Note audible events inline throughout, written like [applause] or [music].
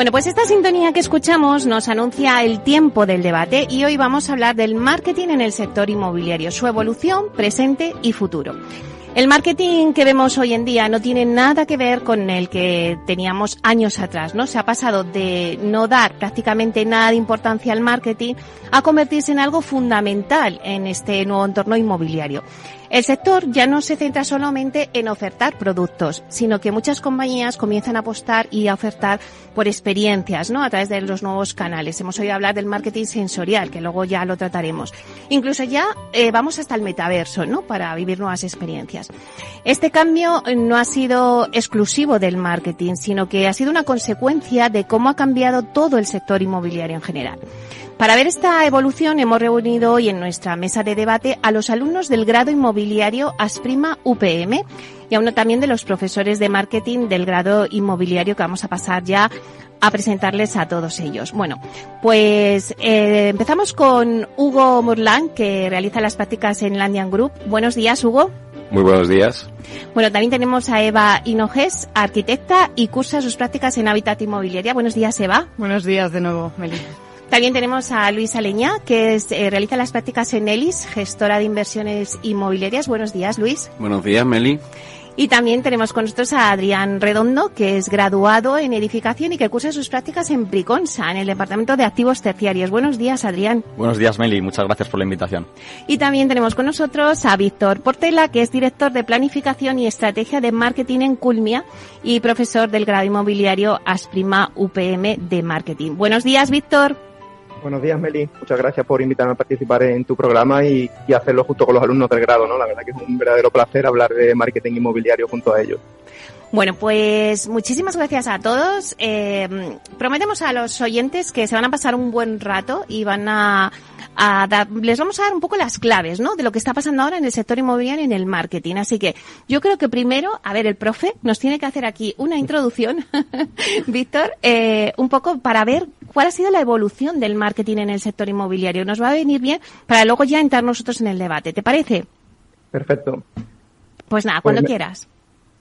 Bueno, pues esta sintonía que escuchamos nos anuncia el tiempo del debate y hoy vamos a hablar del marketing en el sector inmobiliario, su evolución, presente y futuro. El marketing que vemos hoy en día no tiene nada que ver con el que teníamos años atrás, ¿no? Se ha pasado de no dar prácticamente nada de importancia al marketing a convertirse en algo fundamental en este nuevo entorno inmobiliario. El sector ya no se centra solamente en ofertar productos, sino que muchas compañías comienzan a apostar y a ofertar por experiencias, ¿no? A través de los nuevos canales. Hemos oído hablar del marketing sensorial, que luego ya lo trataremos. Incluso ya eh, vamos hasta el metaverso, ¿no? Para vivir nuevas experiencias. Este cambio no ha sido exclusivo del marketing, sino que ha sido una consecuencia de cómo ha cambiado todo el sector inmobiliario en general. Para ver esta evolución hemos reunido hoy en nuestra mesa de debate a los alumnos del grado inmobiliario Asprima UPM y a uno también de los profesores de marketing del grado inmobiliario que vamos a pasar ya a presentarles a todos ellos. Bueno, pues eh, empezamos con Hugo Murlán, que realiza las prácticas en Landian Group. Buenos días, Hugo. Muy buenos días. Bueno, también tenemos a Eva Hinojes, arquitecta y cursa sus prácticas en Hábitat Inmobiliaria. Buenos días, Eva. Buenos días de nuevo, Meli. También tenemos a Luis Aleña, que es, eh, realiza las prácticas en ELIS, gestora de inversiones inmobiliarias. Buenos días, Luis. Buenos días, Meli. Y también tenemos con nosotros a Adrián Redondo, que es graduado en edificación y que cursa sus prácticas en Priconsa, en el Departamento de Activos Terciarios. Buenos días, Adrián. Buenos días, Meli. Muchas gracias por la invitación. Y también tenemos con nosotros a Víctor Portela, que es director de Planificación y Estrategia de Marketing en Culmia y profesor del grado inmobiliario Asprima UPM de Marketing. Buenos días, Víctor. Buenos días, Meli. Muchas gracias por invitarme a participar en tu programa y, hacerlo junto con los alumnos del grado, ¿no? La verdad que es un verdadero placer hablar de marketing inmobiliario junto a ellos. Bueno, pues muchísimas gracias a todos. Eh, prometemos a los oyentes que se van a pasar un buen rato y van a, a dar, les vamos a dar un poco las claves, ¿no? De lo que está pasando ahora en el sector inmobiliario y en el marketing. Así que yo creo que primero, a ver, el profe nos tiene que hacer aquí una introducción, [laughs] Víctor, eh, un poco para ver cuál ha sido la evolución del marketing en el sector inmobiliario. Nos va a venir bien para luego ya entrar nosotros en el debate. ¿Te parece? Perfecto. Pues nada, cuando pues quieras.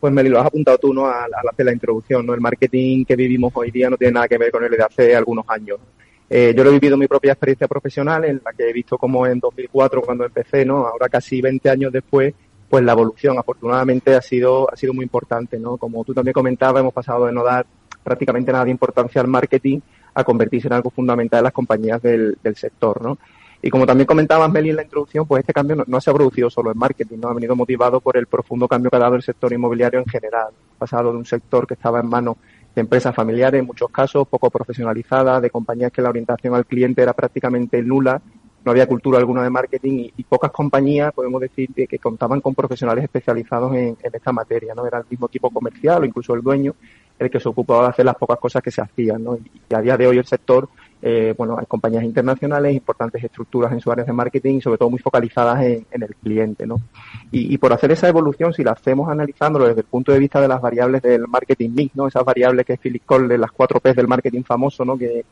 Pues Meli, lo has apuntado tú ¿no? al hacer la introducción. ¿no? El marketing que vivimos hoy día no tiene nada que ver con el de hace algunos años. Eh, yo lo he vivido mi propia experiencia profesional, en la que he visto como en 2004, cuando empecé, ¿no? ahora casi 20 años después, pues la evolución afortunadamente ha sido, ha sido muy importante. ¿no? Como tú también comentabas, hemos pasado de no dar prácticamente nada de importancia al marketing a convertirse en algo fundamental en las compañías del, del sector. ¿no? Y como también comentabas, Meli, en la introducción, pues este cambio no, no, se ha producido solo en marketing, ¿no? Ha venido motivado por el profundo cambio que ha dado el sector inmobiliario en general. Ha pasado de un sector que estaba en manos de empresas familiares, en muchos casos, poco profesionalizadas, de compañías que la orientación al cliente era prácticamente nula, no había cultura alguna de marketing y, pocas compañías, podemos decir, que, contaban con profesionales especializados en, en esta materia, ¿no? Era el mismo equipo comercial o incluso el dueño el que se ocupaba de hacer las pocas cosas que se hacían, ¿no? Y a día de hoy el sector eh, bueno, hay compañías internacionales, importantes estructuras en sus áreas de marketing y sobre todo muy focalizadas en, en el cliente, ¿no? Y, y, por hacer esa evolución, si la hacemos analizándolo desde el punto de vista de las variables del marketing mix, ¿no? Esas variables que Philip Cole, las cuatro P's del marketing famoso, ¿no? Que,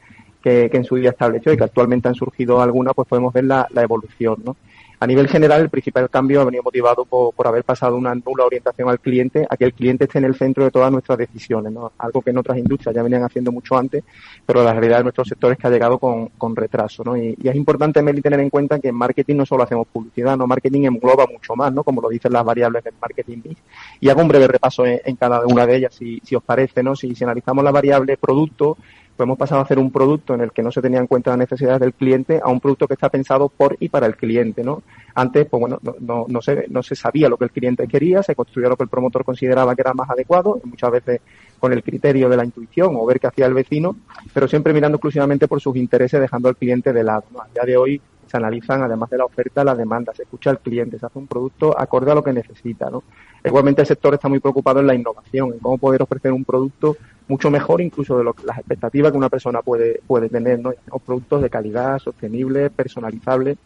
que, que, en su día estableció y que actualmente han surgido algunas, pues podemos ver la, la evolución, ¿no? A nivel general, el principal cambio ha venido motivado por, por, haber pasado una nula orientación al cliente, a que el cliente esté en el centro de todas nuestras decisiones, ¿no? Algo que en otras industrias ya venían haciendo mucho antes, pero la realidad de nuestros sectores es que ha llegado con, con retraso, ¿no? Y, y, es importante, Meli, tener en cuenta que en marketing no solo hacemos publicidad, ¿no? Marketing engloba mucho más, ¿no? Como lo dicen las variables del marketing mix. Y hago un breve repaso en, en cada una de ellas, si, si os parece, ¿no? Si, si analizamos la variable producto, pues hemos pasado a hacer un producto en el que no se tenía en cuenta las necesidades del cliente a un producto que está pensado por y para el cliente, ¿no? Antes, pues bueno, no, no, no, se, no se sabía lo que el cliente quería, se construía lo que el promotor consideraba que era más adecuado, muchas veces con el criterio de la intuición o ver qué hacía el vecino, pero siempre mirando exclusivamente por sus intereses, dejando al cliente de lado. ¿no? A día de hoy, se analizan, además de la oferta, la demanda, se escucha al cliente, se hace un producto acorde a lo que necesita, ¿no? Igualmente el sector está muy preocupado en la innovación, en cómo poder ofrecer un producto mucho mejor incluso de lo, las expectativas que una persona puede, puede tener, ¿no? productos de calidad, sostenibles, personalizables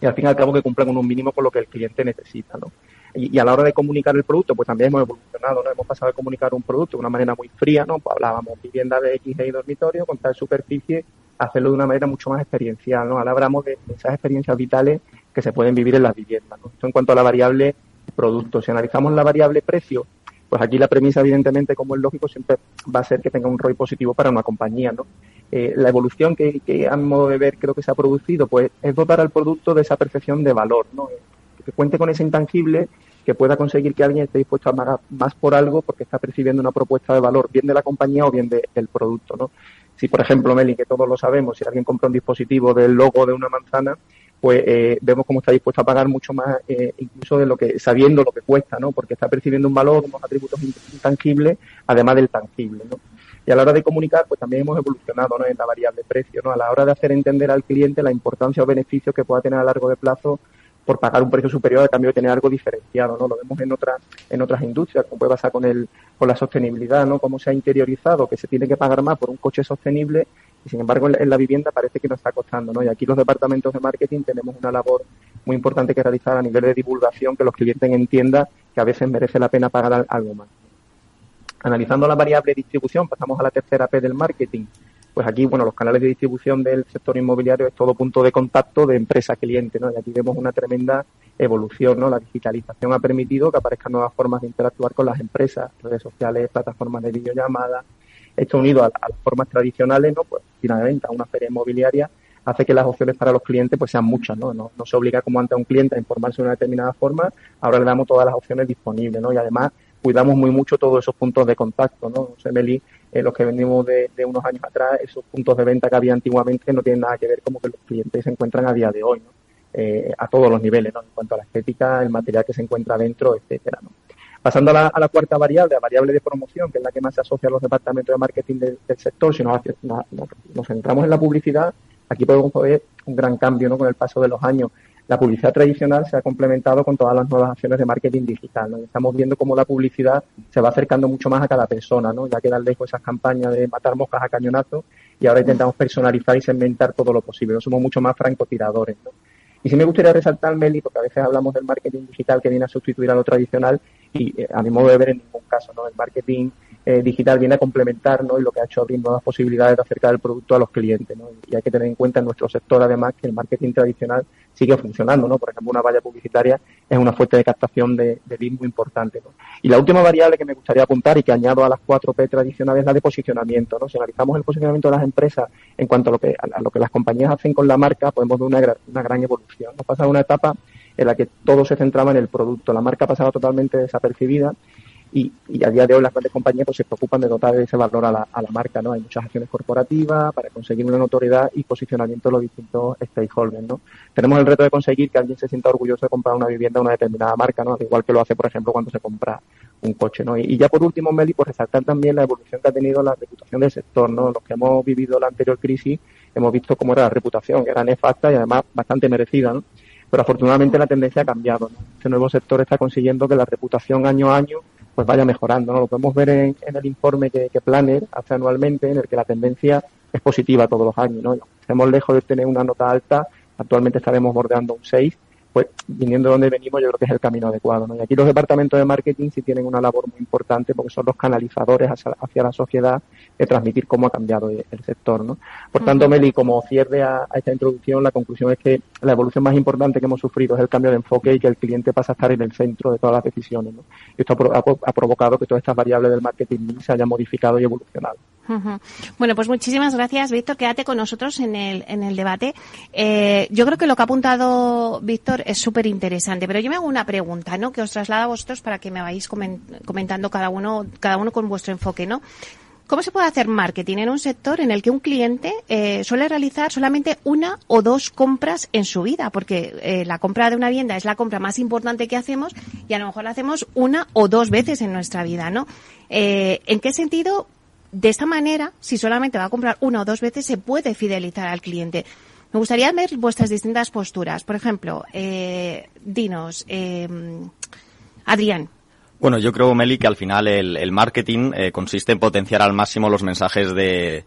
y al fin y al cabo que cumplan con un mínimo con lo que el cliente necesita, ¿no? Y, a la hora de comunicar el producto, pues también hemos evolucionado, ¿no? Hemos pasado a comunicar un producto de una manera muy fría, ¿no? Pues hablábamos vivienda de X y dormitorio con tal superficie, hacerlo de una manera mucho más experiencial, ¿no? Ahora hablamos de esas experiencias vitales que se pueden vivir en las viviendas, ¿no? Esto en cuanto a la variable producto. Si analizamos la variable precio, pues aquí la premisa, evidentemente, como es lógico, siempre va a ser que tenga un ROI positivo para una compañía, ¿no? Eh, la evolución que, que, a modo de ver, creo que se ha producido, pues es dotar al producto de esa percepción de valor, ¿no? que cuente con ese intangible que pueda conseguir que alguien esté dispuesto a pagar más por algo porque está percibiendo una propuesta de valor, bien de la compañía o bien del producto, ¿no? Si, por ejemplo, Meli, que todos lo sabemos, si alguien compra un dispositivo del logo de una manzana, pues eh, vemos cómo está dispuesto a pagar mucho más, eh, incluso de lo que, sabiendo lo que cuesta, ¿no? Porque está percibiendo un valor, unos atributos intangibles, además del tangible, ¿no? Y a la hora de comunicar, pues también hemos evolucionado ¿no? en la variable precio, ¿no? A la hora de hacer entender al cliente la importancia o beneficios que pueda tener a largo de plazo por pagar un precio superior a cambio de tener algo diferenciado, ¿no? Lo vemos en otras, en otras industrias, como puede pasar con el, con la sostenibilidad, ¿no? Cómo se ha interiorizado que se tiene que pagar más por un coche sostenible y sin embargo en la vivienda parece que no está costando, ¿no? Y aquí los departamentos de marketing tenemos una labor muy importante que realizar a nivel de divulgación, que los clientes entiendan que a veces merece la pena pagar algo más. Analizando la variable distribución, pasamos a la tercera P del marketing, pues aquí, bueno, los canales de distribución del sector inmobiliario es todo punto de contacto de empresa-cliente, ¿no? Y aquí vemos una tremenda evolución, ¿no? La digitalización ha permitido que aparezcan nuevas formas de interactuar con las empresas, redes sociales, plataformas de videollamada. Esto unido a, las formas tradicionales, ¿no? Pues final de venta, una feria inmobiliaria, hace que las opciones para los clientes pues sean muchas, ¿no? No, se obliga como antes a un cliente a informarse de una determinada forma, ahora le damos todas las opciones disponibles, ¿no? Y además cuidamos muy mucho todos esos puntos de contacto, ¿no? Meli, eh, los que venimos de, unos años atrás, esos puntos de venta que había antiguamente no tienen nada que ver como que los clientes se encuentran a día de hoy, ¿no? Eh, a todos los niveles, ¿no? En cuanto a la estética, el material que se encuentra dentro, etcétera, ¿no? Pasando a la, cuarta variable, la variable de promoción, que es la que más se asocia a los departamentos de marketing del, sector, si nos, nos centramos en la publicidad, aquí podemos ver un gran cambio, ¿no? Con el paso de los años la publicidad tradicional se ha complementado con todas las nuevas acciones de marketing digital. ¿no? Estamos viendo cómo la publicidad se va acercando mucho más a cada persona, ¿no? ya quedan lejos esas campañas de matar moscas a cañonazo y ahora intentamos personalizar y segmentar todo lo posible. Somos mucho más francotiradores. ¿no? Y sí me gustaría resaltar, Meli, porque a veces hablamos del marketing digital que viene a sustituir a lo tradicional y eh, a mi modo de ver en ningún caso. ¿no? El marketing eh, digital viene a complementar ¿no? y lo que ha hecho abrir nuevas posibilidades de acercar el producto a los clientes. ¿no? Y hay que tener en cuenta en nuestro sector, además, que el marketing tradicional sigue funcionando. ¿no? Por ejemplo, una valla publicitaria es una fuente de captación de, de lead muy importante. ¿no? Y la última variable que me gustaría apuntar y que añado a las cuatro P tradicionales es la de posicionamiento. ¿no? Si analizamos el posicionamiento de las empresas en cuanto a lo que, a lo que las compañías hacen con la marca, podemos ver una, una gran evolución. Nos pasa una etapa en la que todo se centraba en el producto. La marca pasaba totalmente desapercibida y, y, a día de hoy las grandes compañías pues, se preocupan de dotar ese valor a la, a la marca, ¿no? Hay muchas acciones corporativas para conseguir una notoriedad y posicionamiento de los distintos stakeholders, ¿no? Tenemos el reto de conseguir que alguien se sienta orgulloso de comprar una vivienda de una determinada marca, ¿no? Al igual que lo hace, por ejemplo, cuando se compra un coche, ¿no? Y, ya por último, Meli, pues resaltar también la evolución que ha tenido la reputación del sector, ¿no? Los que hemos vivido la anterior crisis hemos visto cómo era la reputación, que era nefasta y además bastante merecida, ¿no? Pero afortunadamente la tendencia ha cambiado, ¿no? Este nuevo sector está consiguiendo que la reputación año a año pues vaya mejorando. ¿no? Lo podemos ver en, el informe que, que, Planner hace anualmente, en el que la tendencia es positiva todos los años. ¿no? Estamos lejos de tener una nota alta, actualmente estaremos bordeando un 6 pues viniendo de donde venimos yo creo que es el camino adecuado. ¿no? Y aquí los departamentos de marketing sí tienen una labor muy importante porque son los canalizadores hacia, la sociedad de transmitir cómo ha cambiado el, sector. ¿no? Por tanto, Meli, como cierre a, esta introducción, la conclusión es que la evolución más importante que hemos sufrido es el cambio de enfoque y que el cliente pasa a estar en el centro de todas las decisiones. ¿no? Y esto ha, ha provocado que todas estas variables del marketing se hayan modificado y evolucionado. Bueno, pues muchísimas gracias, Víctor. Quédate con nosotros en el, en el debate. Eh, yo creo que lo que ha apuntado Víctor es súper interesante, pero yo me hago una pregunta, ¿no? Que os traslado a vosotros para que me vayáis comentando cada uno, cada uno con vuestro enfoque, ¿no? ¿Cómo se puede hacer marketing en un sector en el que un cliente eh, suele realizar solamente una o dos compras en su vida? Porque eh, la compra de una vivienda es la compra más importante que hacemos y a lo mejor la hacemos una o dos veces en nuestra vida, ¿no? ¿En qué sentido de esta manera, si solamente va a comprar una o dos veces, se puede fidelizar al cliente. Me gustaría ver vuestras distintas posturas. Por ejemplo, eh, dinos, eh, Adrián. Bueno, yo creo, Meli, que al final el, marketing eh, consiste en potenciar al máximo los mensajes de,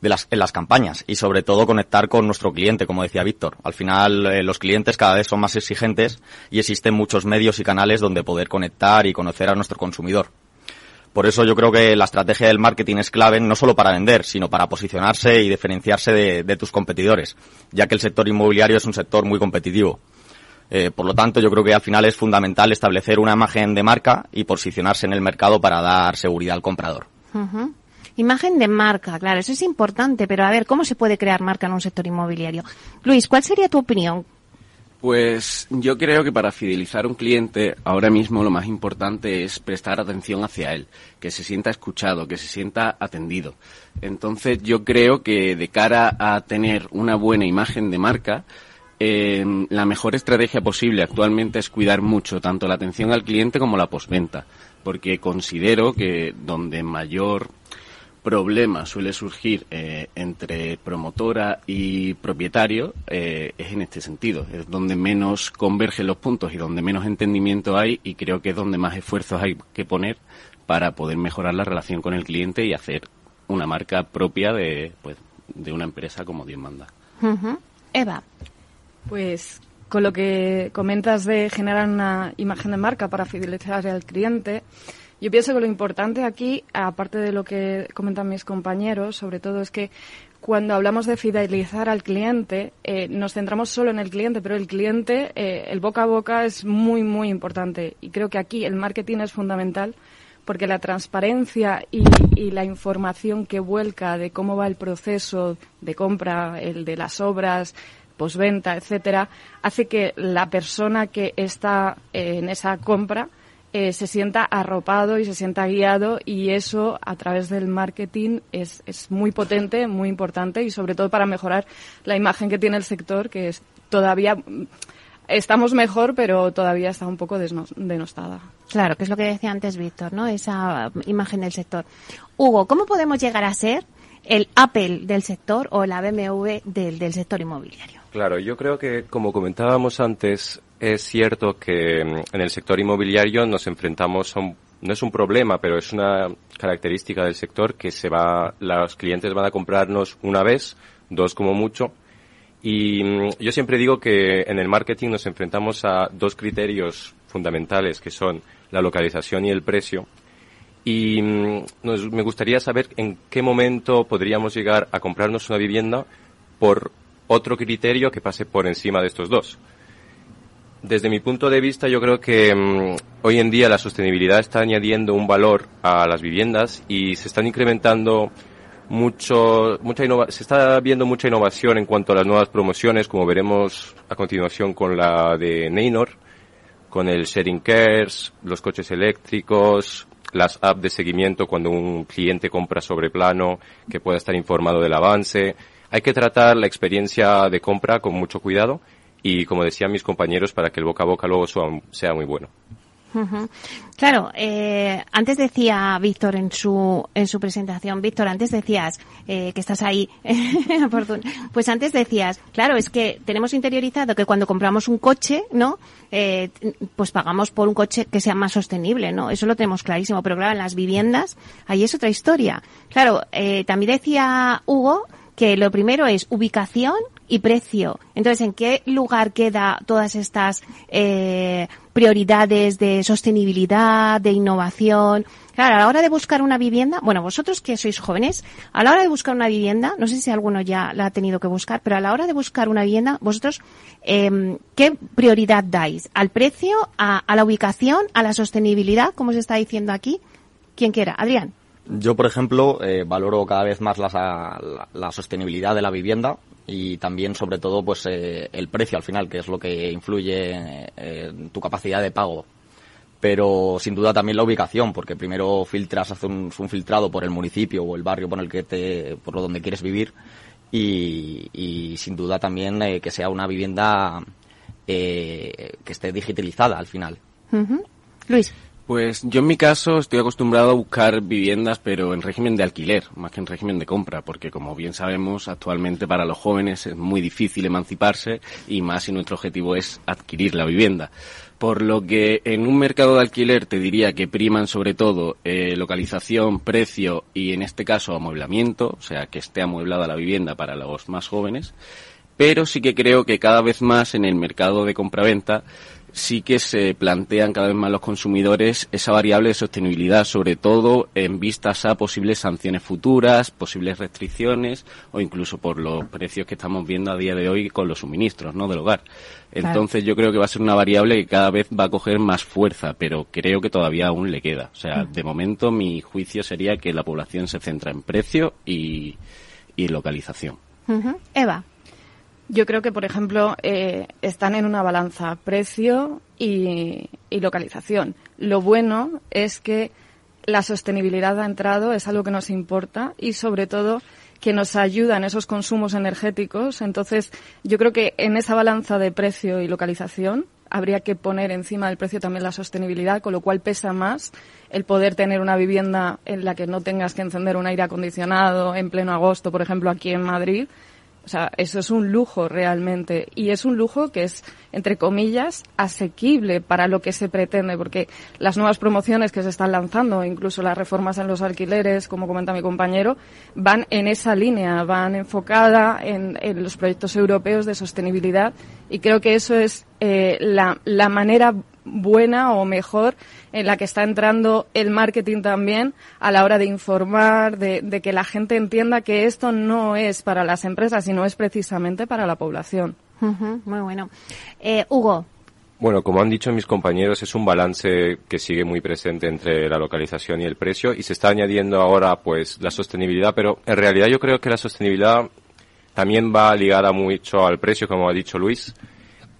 las, en las campañas y sobre todo conectar con nuestro cliente, como decía Víctor. Al final eh, los clientes cada vez son más exigentes y existen muchos medios y canales donde poder conectar y conocer a nuestro consumidor. Por eso yo creo que la estrategia del marketing es clave no solo para vender, sino para posicionarse y diferenciarse de, tus competidores, ya que el sector inmobiliario es un sector muy competitivo. Eh, por lo tanto, yo creo que al final es fundamental establecer una imagen de marca y posicionarse en el mercado para dar seguridad al comprador. Imagen de marca, claro, eso es importante, pero a ver, ¿cómo se puede crear marca en un sector inmobiliario? Luis, ¿cuál sería tu opinión? Pues yo creo que para fidelizar a un cliente ahora mismo lo más importante es prestar atención hacia él, que se sienta escuchado, que se sienta atendido. Entonces yo creo que de cara a tener una buena imagen de marca, eh, la mejor estrategia posible actualmente es cuidar mucho tanto la atención al cliente como la postventa, porque considero que donde mayor problema suele surgir eh, entre promotora y propietario eh, es en este sentido. Es donde menos convergen los puntos y donde menos entendimiento hay y creo que es donde más esfuerzos hay que poner para poder mejorar la relación con el cliente y hacer una marca propia de, pues, de una empresa como Dios manda. Eva. Pues con lo que comentas de generar una imagen de marca para fidelizar al cliente, yo pienso que lo importante aquí, aparte de lo que comentan mis compañeros, sobre todo es que cuando hablamos de fidelizar al cliente, eh, nos centramos solo en el cliente, pero el cliente, eh, el boca a boca es muy, muy importante. Y creo que aquí el marketing es fundamental porque la transparencia y, la información que vuelca de cómo va el proceso de compra, el de las obras, posventa, etcétera, hace que la persona que está eh, en esa compra eh, se sienta arropado y se sienta guiado y eso a través del marketing es, es muy potente, muy importante y sobre todo para mejorar la imagen que tiene el sector que es todavía estamos mejor pero todavía está un poco denostada. Claro, que es lo que decía antes Víctor, ¿no? Esa imagen del sector. Hugo, ¿cómo podemos llegar a ser el Apple del sector o la BMW del, del sector inmobiliario? Claro, yo creo que como comentábamos antes, es cierto que mm, en el sector inmobiliario nos enfrentamos a un, no es un problema, pero es una característica del sector que se va, los clientes van a comprarnos una vez, dos como mucho. Y mm, yo siempre digo que en el marketing nos enfrentamos a dos criterios fundamentales que son la localización y el precio. Y mm, me gustaría saber en qué momento podríamos llegar a comprarnos una vivienda por otro criterio que pase por encima de estos dos. Desde mi punto de vista, yo creo que mm, hoy en día la sostenibilidad está añadiendo un valor a las viviendas y se están incrementando mucho, mucha se está viendo mucha innovación en cuanto a las nuevas promociones, como veremos a continuación con la de Neynor, con el sharing cares, los coches eléctricos, las apps de seguimiento cuando un cliente compra sobre plano, que pueda estar informado del avance. Hay que tratar la experiencia de compra con mucho cuidado y como decían mis compañeros, para que el boca a boca luego sea muy bueno. Claro, eh, antes decía Víctor en su en su presentación, Víctor, antes decías eh, que estás ahí, [laughs] pues antes decías, claro, es que tenemos interiorizado que cuando compramos un coche, ¿no? Eh, pues pagamos por un coche que sea más sostenible, ¿no? Eso lo tenemos clarísimo, pero claro, en las viviendas ahí es otra historia. Claro, eh, también decía Hugo que lo primero es ubicación y precio. Entonces, ¿en qué lugar queda todas estas eh, prioridades de sostenibilidad, de innovación? Claro, a la hora de buscar una vivienda, bueno, vosotros que sois jóvenes, a la hora de buscar una vivienda, no sé si alguno ya la ha tenido que buscar, pero a la hora de buscar una vivienda, vosotros, eh, ¿qué prioridad dais? ¿Al precio, a, a la ubicación, a la sostenibilidad, como se está diciendo aquí? ¿Quién quiera? Adrián. Yo, por ejemplo, eh, valoro cada vez más la, sostenibilidad de la vivienda y también, sobre todo, pues eh, el precio al final, que es lo que influye en tu capacidad de pago. Pero sin duda también la ubicación, porque primero filtras, haces un, filtrado por el municipio o el barrio por el que te, por donde quieres vivir y, sin duda también eh, que sea una vivienda que esté digitalizada al final. Luis. Pues yo en mi caso estoy acostumbrado a buscar viviendas, pero en régimen de alquiler, más que en régimen de compra, porque como bien sabemos, actualmente para los jóvenes es muy difícil emanciparse y más si nuestro objetivo es adquirir la vivienda. Por lo que en un mercado de alquiler te diría que priman sobre todo eh, localización, precio y en este caso amueblamiento, o sea, que esté amueblada la vivienda para los más jóvenes. Pero sí que creo que cada vez más en el mercado de compraventa sí que se plantean cada vez más los consumidores esa variable de sostenibilidad, sobre todo en vistas a posibles sanciones futuras, posibles restricciones o incluso por los precios que estamos viendo a día de hoy con los suministros ¿no? del hogar. Entonces yo creo que va a ser una variable que cada vez va a coger más fuerza, pero creo que todavía aún le queda. O sea, de momento mi juicio sería que la población se centra en precio y, y localización. Eva. Yo creo que, por ejemplo, eh, están en una balanza precio y, localización. Lo bueno es que la sostenibilidad ha entrado, es algo que nos importa y, sobre todo, que nos ayuda en esos consumos energéticos. Entonces, yo creo que en esa balanza de precio y localización habría que poner encima del precio también la sostenibilidad, con lo cual pesa más el poder tener una vivienda en la que no tengas que encender un aire acondicionado en pleno agosto, por ejemplo, aquí en Madrid, o sea, eso es un lujo realmente. Y es un lujo que es, entre comillas, asequible para lo que se pretende, porque las nuevas promociones que se están lanzando, incluso las reformas en los alquileres, como comenta mi compañero, van en esa línea, van enfocada en, los proyectos europeos de sostenibilidad. Y creo que eso es eh, la, la manera buena o mejor en la que está entrando el marketing también a la hora de informar, de, que la gente entienda que esto no es para las empresas, sino es precisamente para la población. muy bueno. Eh, Hugo. Bueno, como han dicho mis compañeros, es un balance que sigue muy presente entre la localización y el precio y se está añadiendo ahora pues la sostenibilidad, pero en realidad yo creo que la sostenibilidad también va ligada mucho al precio, como ha dicho Luis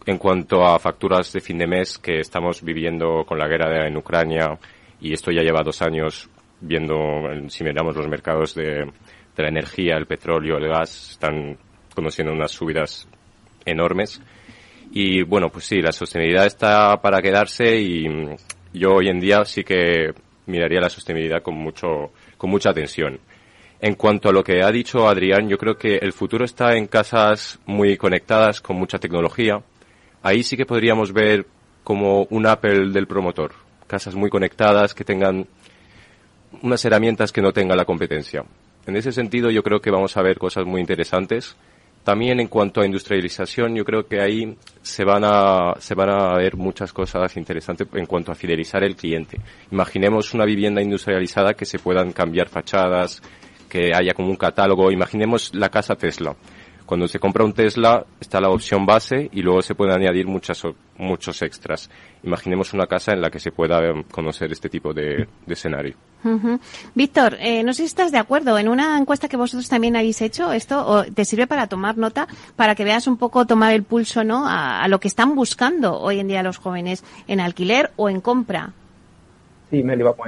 en cuanto a facturas de fin de mes que estamos viviendo con la guerra en Ucrania y esto ya lleva dos años viendo, si miramos los mercados de, la energía, el petróleo, el gas, están conociendo unas subidas enormes. Y bueno, pues sí, la sostenibilidad está para quedarse y yo hoy en día sí que miraría la sostenibilidad con mucho, con mucha atención. En cuanto a lo que ha dicho Adrián, yo creo que el futuro está en casas muy conectadas con mucha tecnología, ahí sí que podríamos ver como un Apple del promotor. Casas muy conectadas que tengan unas herramientas que no tenga la competencia. En ese sentido yo creo que vamos a ver cosas muy interesantes. También en cuanto a industrialización, yo creo que ahí se van a, se van a ver muchas cosas interesantes en cuanto a fidelizar el cliente. Imaginemos una vivienda industrializada que se puedan cambiar fachadas, que haya como un catálogo. Imaginemos la casa Tesla cuando se compra un Tesla está la opción base y luego se pueden añadir muchas, muchos extras. Imaginemos una casa en la que se pueda em, conocer este tipo de, escenario. Víctor, eh, no sé si estás de acuerdo. En una encuesta que vosotros también habéis hecho, esto te sirve para tomar nota, para que veas un poco, tomar el pulso ¿no? a, lo que están buscando hoy en día los jóvenes en alquiler o en compra. Sí, Meli, vamos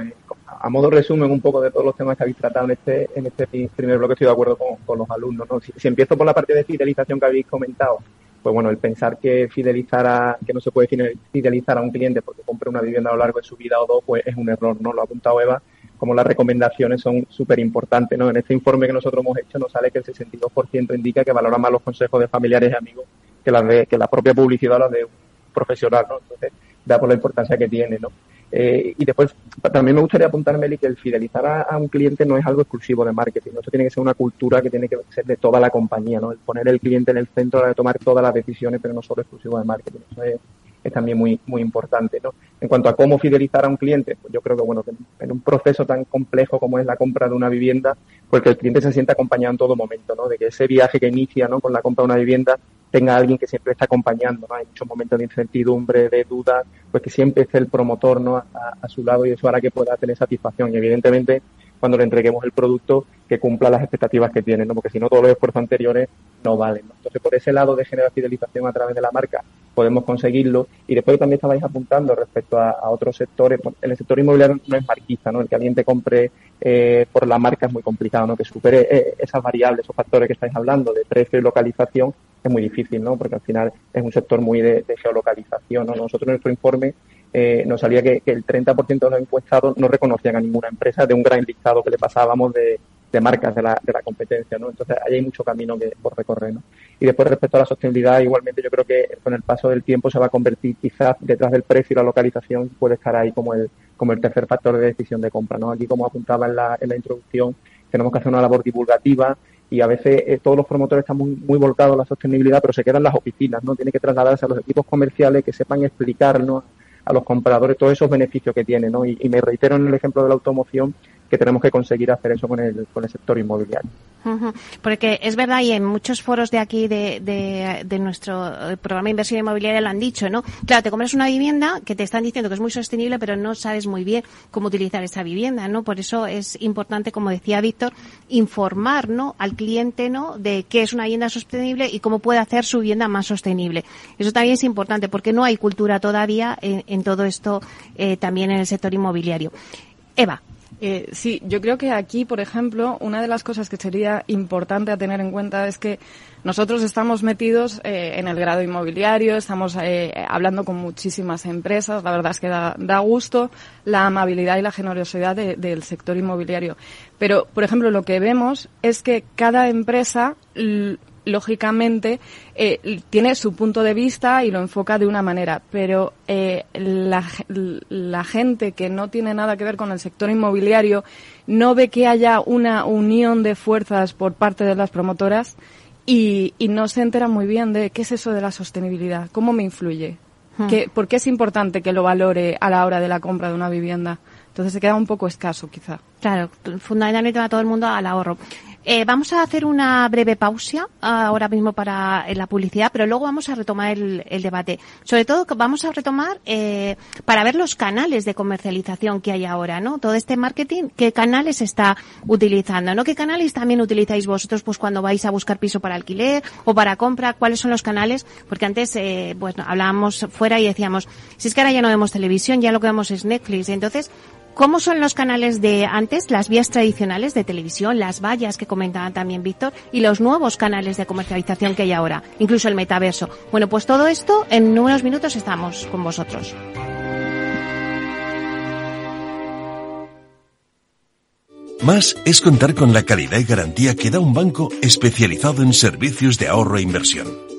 a modo resumen un poco de todos los temas que habéis tratado en este, en este primer bloque, estoy de acuerdo con, los alumnos. ¿no? Si, empiezo por la parte de fidelización que habéis comentado, pues bueno, el pensar que fidelizar a, que no se puede fidelizar a un cliente porque compre una vivienda a lo largo de su vida o dos, pues es un error, ¿no? Lo ha apuntado Eva, como las recomendaciones son súper importantes, ¿no? En este informe que nosotros hemos hecho nos sale que el 62% indica que valora más los consejos de familiares y amigos que las de, que la propia publicidad o las de un profesional, ¿no? Entonces, da por la importancia que tiene, ¿no? Eh, y después, también me gustaría apuntar, Meli, que el fidelizar a, un cliente no es algo exclusivo de marketing. Esto tiene que ser una cultura que tiene que ser de toda la compañía, ¿no? El poner el cliente en el centro de tomar todas las decisiones, pero no solo exclusivo de marketing. Eso es, también muy, muy importante, ¿no? En cuanto a cómo fidelizar a un cliente, pues yo creo que, bueno, que en un proceso tan complejo como es la compra de una vivienda, pues que el cliente se sienta acompañado en todo momento, ¿no? De que ese viaje que inicia, ¿no? Con la compra de una vivienda tenga alguien que siempre está acompañando, ¿no? Hay muchos momentos de incertidumbre, de duda, pues que siempre esté el promotor, ¿no? A, su lado y eso hará que pueda tener satisfacción. Y evidentemente, cuando le entreguemos el producto, que cumpla las expectativas que tiene, ¿no? Porque si no, todos los esfuerzos anteriores no valen, Entonces, por ese lado de generar fidelización a través de la marca, podemos conseguirlo. Y después también estabais apuntando respecto a, otros sectores. En el sector inmobiliario no es marquista, ¿no? El que alguien te compre eh, por la marca es muy complicado, ¿no? Que supere eh, esas variables, esos factores que estáis hablando de precio y localización, es muy difícil, ¿no? Porque al final es un sector muy de, geolocalización, ¿no? Nosotros en nuestro informe eh, nos salía que, el 30% de los encuestados no reconocían a ninguna empresa de un gran listado que le pasábamos de, marcas de la, de la competencia, ¿no? Entonces ahí hay mucho camino que por recorrer, ¿no? Y después respecto a la sostenibilidad, igualmente yo creo que con el paso del tiempo se va a convertir quizás detrás del precio y la localización puede estar ahí como el, como el tercer factor de decisión de compra, ¿no? Aquí como apuntaba en la, en la introducción, tenemos que hacer una labor divulgativa y a veces eh, todos los promotores están muy, muy volcados a la sostenibilidad, pero se quedan las oficinas, ¿no? Tiene que trasladarse a los equipos comerciales que sepan explicarnos a los compradores todos esos beneficios que tiene, ¿no? Y, y me reitero en el ejemplo de la automoción que tenemos que conseguir hacer eso con el, con el sector inmobiliario. Porque es verdad, y en muchos foros de aquí de, de, nuestro eh, programa de inversión inmobiliaria lo han dicho, ¿no? Claro, te compras una vivienda que te están diciendo que es muy sostenible, pero no sabes muy bien cómo utilizar esa vivienda, ¿no? Por eso es importante, como decía Víctor, informar, ¿no? Al cliente, ¿no? De qué es una vivienda sostenible y cómo puede hacer su vivienda más sostenible. Eso también es importante porque no hay cultura todavía en, todo esto, eh, también en el sector inmobiliario. Eva. Eh, sí, yo creo que aquí, por ejemplo, una de las cosas que sería importante a tener en cuenta es que nosotros estamos metidos eh, en el grado inmobiliario, estamos eh, hablando con muchísimas empresas, la verdad es que da, gusto la amabilidad y la generosidad del sector inmobiliario. Pero, por ejemplo, lo que vemos es que cada empresa lógicamente eh, tiene su punto de vista y lo enfoca de una manera, pero eh, la, la, gente que no tiene nada que ver con el sector inmobiliario no ve que haya una unión de fuerzas por parte de las promotoras y, y no se entera muy bien de qué es eso de la sostenibilidad, cómo me influye, hmm. ¿Por qué es importante que lo valore a la hora de la compra de una vivienda? Entonces se queda un poco escaso, quizá. Claro, fundamentalmente va todo el mundo al ahorro. Eh, vamos a hacer una breve pausa ahora mismo para la publicidad, pero luego vamos a retomar el, debate. Sobre todo vamos a retomar eh, para ver los canales de comercialización que hay ahora, ¿no? Todo este marketing, qué canales está utilizando, ¿no? ¿Qué canales también utilizáis vosotros, pues cuando vais a buscar piso para alquiler o para compra? ¿Cuáles son los canales? Porque antes, eh, pues hablábamos fuera y decíamos, si es que ahora ya no vemos televisión, ya lo que vemos es Netflix. Entonces, ¿Cómo son los canales de antes, las vías tradicionales de televisión, las vallas que comentaba también Víctor y los nuevos canales de comercialización que hay ahora, incluso el metaverso? Bueno, pues todo esto en unos minutos estamos con vosotros. Más es contar con la calidad y garantía que da un banco especializado en servicios de ahorro e inversión.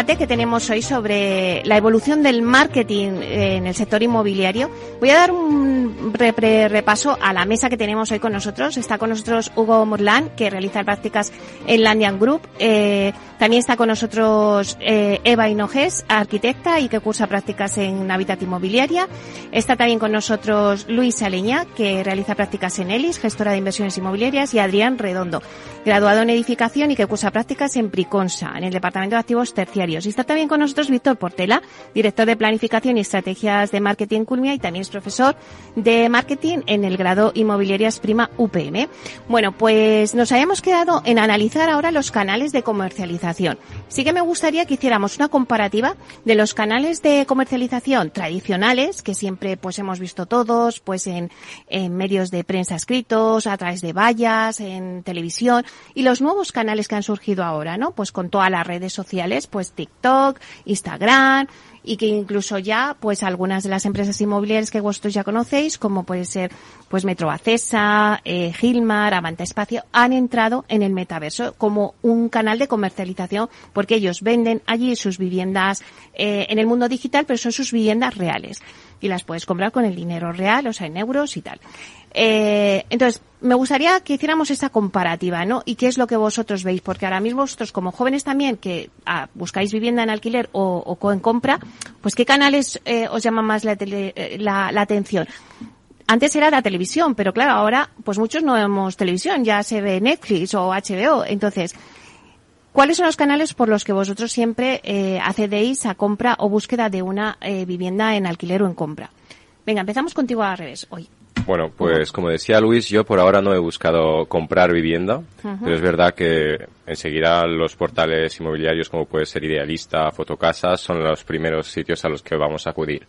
Debate que tenemos hoy sobre la evolución del marketing en el sector inmobiliario. Voy a dar un re- re- repaso a la mesa que tenemos hoy con nosotros. Está con nosotros Hugo Morlán, que realiza prácticas en Landian Group. Eh, también está con nosotros eh, Eva Hinojes, arquitecta y que cursa prácticas en Habitat Inmobiliaria. Está también con nosotros Luis Aleña, que realiza prácticas en ELIS, gestora de inversiones inmobiliarias, y Adrián Redondo, graduado en edificación y que cursa prácticas en Priconsa, en el Departamento de Activos Terciarios. Y está también con nosotros Víctor Portela, director de Planificación y Estrategias de Marketing Culmia y también es profesor de Marketing en el grado Inmobiliarias Prima UPM. Bueno, pues nos habíamos quedado en analizar ahora los canales de comercialización. Sí que me gustaría que hiciéramos una comparativa de los canales de comercialización tradicionales, que siempre pues hemos visto todos, pues en, en medios de prensa escritos, a través de vallas, en televisión, y los nuevos canales que han surgido ahora, ¿no? Pues con todas las redes sociales, pues TikTok, Instagram, y que incluso ya, pues algunas de las empresas inmobiliarias que vosotros ya conocéis, como puede ser, pues Metro Acesa, eh, Gilmar, Avanta Espacio, han entrado en el metaverso como un canal de comercialización, porque ellos venden allí sus viviendas eh, en el mundo digital, pero son sus viviendas reales. Y las puedes comprar con el dinero real, o sea, en euros y tal. Eh, entonces, me gustaría que hiciéramos esa comparativa, ¿no? Y qué es lo que vosotros veis, porque ahora mismo vosotros como jóvenes también que ah, buscáis vivienda en alquiler o, en compra, pues qué canales eh, os llaman más eh, la, atención. Antes era la televisión, pero claro, ahora pues muchos no vemos televisión, ya se ve Netflix o HBO. Entonces, ¿cuáles son los canales por los que vosotros siempre eh, accedéis a compra o búsqueda de una vivienda en alquiler o en compra? Venga, empezamos contigo al revés hoy. Bueno, pues como decía Luis, yo por ahora no he buscado comprar vivienda, pero es verdad que enseguida los portales inmobiliarios como puede ser Idealista, Fotocasas, son los primeros sitios a los que vamos a acudir.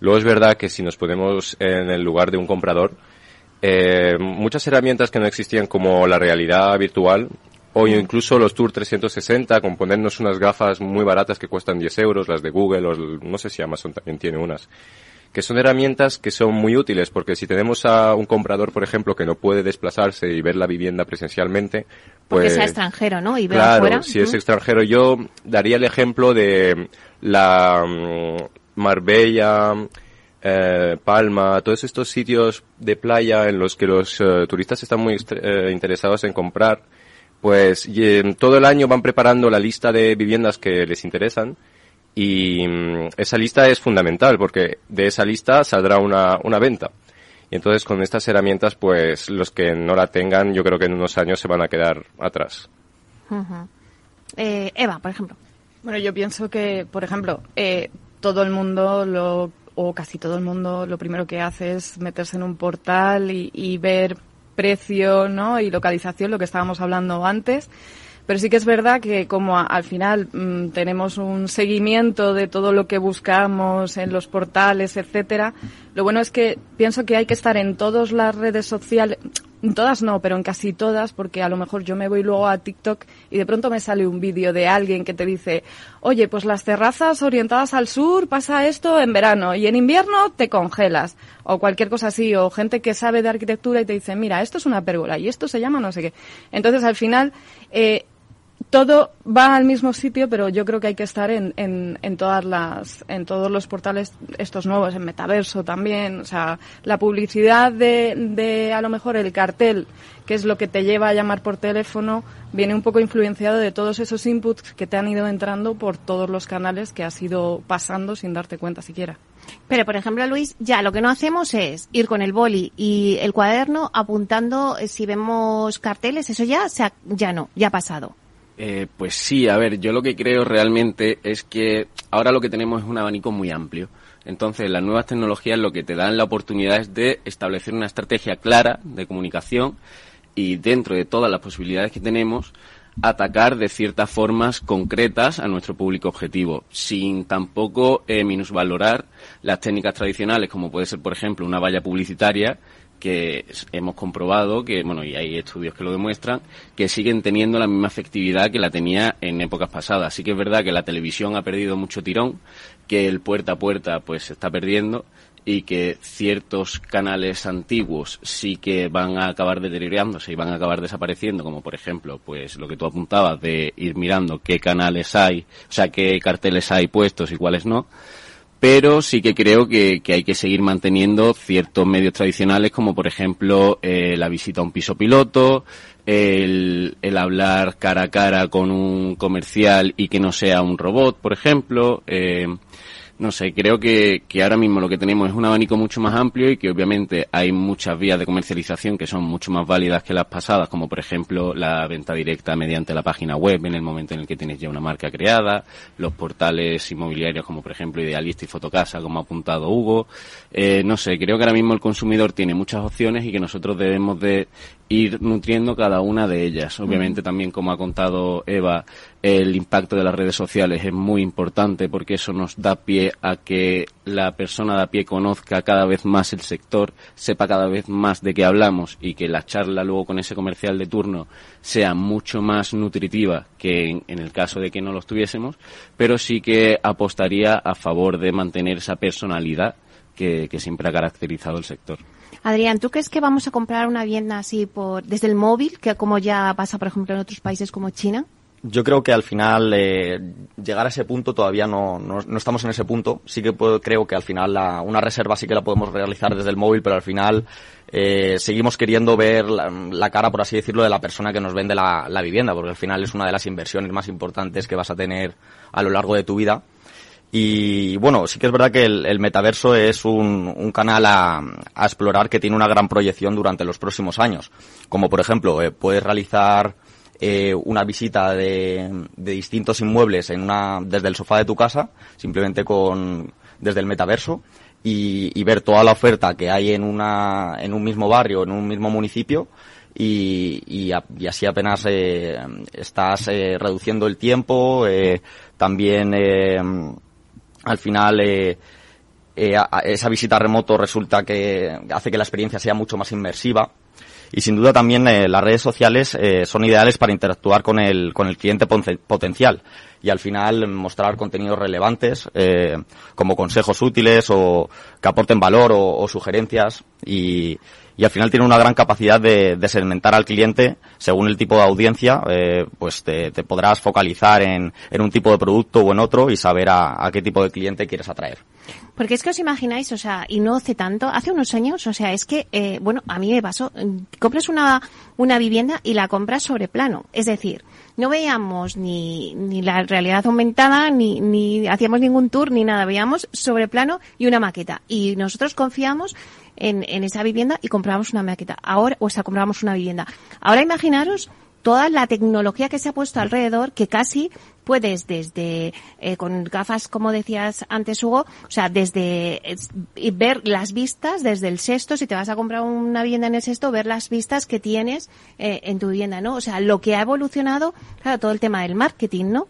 Luego es verdad que si nos ponemos en el lugar de un comprador, eh, muchas herramientas que no existían como la realidad virtual o incluso los Tour 360 con ponernos unas gafas muy baratas que cuestan 10 euros, las de Google o no sé si Amazon también tiene unas que son herramientas que son muy útiles porque si tenemos a un comprador, por ejemplo, que no puede desplazarse y ver la vivienda presencialmente, Porque pues sea extranjero, ¿no? Y claro, afuera. si es extranjero, yo daría el ejemplo de la mm, Marbella, eh, Palma, todos estos sitios de playa en los que los eh, turistas están muy eh, interesados en comprar, pues y, todo el año van preparando la lista de viviendas que les interesan y mm, esa lista es fundamental porque de esa lista saldrá una, una venta. Y entonces con estas herramientas, pues los que no la tengan, yo creo que en unos años se van a quedar atrás. Eh, Eva, por ejemplo. Bueno, yo pienso que, por ejemplo, eh, todo el mundo lo o casi todo el mundo lo primero que hace es meterse en un portal y, y ver precio, ¿no? Y localización, lo que estábamos hablando antes. Pero sí que es verdad que como al final mm, tenemos un seguimiento de todo lo que buscamos en los portales, etcétera, lo bueno es que pienso que hay que estar en todas las redes sociales, todas no, pero en casi todas, porque a lo mejor yo me voy luego a TikTok y de pronto me sale un vídeo de alguien que te dice, oye, pues las terrazas orientadas al sur pasa esto en verano y en invierno te congelas, o cualquier cosa así, o gente que sabe de arquitectura y te dice, mira, esto es una pérgola y esto se llama no sé qué. Entonces al final, eh, todo va al mismo sitio, pero yo creo que hay que estar en, en, en, todas las, en todos los portales estos nuevos, en Metaverso también. O sea, la publicidad de, de a lo mejor el cartel, que es lo que te lleva a llamar por teléfono, viene un poco influenciado de todos esos inputs que te han ido entrando por todos los canales que has ido pasando sin darte cuenta siquiera. Pero, por ejemplo, Luis, ya lo que no hacemos es ir con el boli y el cuaderno apuntando eh, si vemos carteles, eso ya, ya no, ya ha pasado. Eh, pues sí, a ver, yo lo que creo realmente es que ahora lo que tenemos es un abanico muy amplio. Entonces, las nuevas tecnologías lo que te dan la oportunidad es de establecer una estrategia clara de comunicación y dentro de todas las posibilidades que tenemos, atacar de ciertas formas concretas a nuestro público objetivo, sin tampoco eh, minusvalorar las técnicas tradicionales, como puede ser, por ejemplo, una valla publicitaria, que hemos comprobado que, bueno, y hay estudios que lo demuestran, que siguen teniendo la misma efectividad que la tenía en épocas pasadas. Así que es verdad que la televisión ha perdido mucho tirón, que el puerta a puerta pues se está perdiendo y que ciertos canales antiguos sí que van a acabar deteriorándose y van a acabar desapareciendo, como por ejemplo, pues lo que tú apuntabas de ir mirando qué canales hay, o sea, qué carteles hay puestos y cuáles no pero sí que creo que, hay que seguir manteniendo ciertos medios tradicionales como por ejemplo eh, la visita a un piso piloto, el, el, hablar cara a cara con un comercial y que no sea un robot, por ejemplo, eh, no sé, creo que, que ahora mismo lo que tenemos es un abanico mucho más amplio y que obviamente hay muchas vías de comercialización que son mucho más válidas que las pasadas, como por ejemplo la venta directa mediante la página web en el momento en el que tienes ya una marca creada, los portales inmobiliarios como por ejemplo Idealista y Fotocasa, como ha apuntado Hugo. Eh, no sé, creo que ahora mismo el consumidor tiene muchas opciones y que nosotros debemos de ir nutriendo cada una de ellas. Obviamente también, como ha contado Eva, el impacto de las redes sociales es muy importante porque eso nos da pie a que la persona de a pie conozca cada vez más el sector, sepa cada vez más de qué hablamos y que la charla luego con ese comercial de turno sea mucho más nutritiva que en, en el caso de que no lo tuviésemos, pero sí que apostaría a favor de mantener esa personalidad que, que siempre ha caracterizado el sector. Adrián, ¿tú crees que vamos a comprar una vivienda así por desde el móvil, que como ya pasa, por ejemplo, en otros países como China? Yo creo que al final eh, llegar a ese punto todavía no, no, no, estamos en ese punto. Sí que puedo, creo que al final la, una reserva sí que la podemos realizar desde el móvil, pero al final eh, seguimos queriendo ver la, la, cara, por así decirlo, de la persona que nos vende la, la vivienda, porque al final es una de las inversiones más importantes que vas a tener a lo largo de tu vida y bueno, sí que es verdad que el, metaverso es un, canal a, a, explorar que tiene una gran proyección durante los próximos años. Como por ejemplo, eh, puedes realizar eh, una visita de, distintos inmuebles en una, desde el sofá de tu casa, simplemente con, desde el metaverso, y, ver toda la oferta que hay en una, en un mismo barrio, en un mismo municipio, y, y, y, así apenas eh, estás eh, reduciendo el tiempo, eh, también eh, al final eh, eh, esa visita remoto resulta que hace que la experiencia sea mucho más inmersiva. Y sin duda también eh, las redes sociales eh, son ideales para interactuar con el, con el cliente potencial y al final mostrar contenidos relevantes eh, como consejos útiles o que aporten valor o, sugerencias y, y al final tiene una gran capacidad de, de segmentar al cliente según el tipo de audiencia, eh, pues te, te, podrás focalizar en, en, un tipo de producto o en otro y saber a, a, qué tipo de cliente quieres atraer. Porque es que os imagináis, o sea, y no hace tanto, hace unos años, o sea, es que, eh, bueno, a mí me pasó, compras una, una vivienda y la compras sobre plano, es decir, no veíamos ni, ni la realidad aumentada, ni, ni hacíamos ningún tour, ni nada, veíamos sobre plano y una maqueta. Y nosotros confiamos en, en esa vivienda y comprábamos una maqueta. Ahora, o sea, comprábamos una vivienda. Ahora imaginaros toda la tecnología que se ha puesto alrededor que casi puedes desde eh, con gafas como decías antes Hugo o sea desde eh, ver las vistas desde el sexto si te vas a comprar una vivienda en el sexto ver las vistas que tienes eh, en tu vivienda no o sea lo que ha evolucionado claro todo el tema del marketing no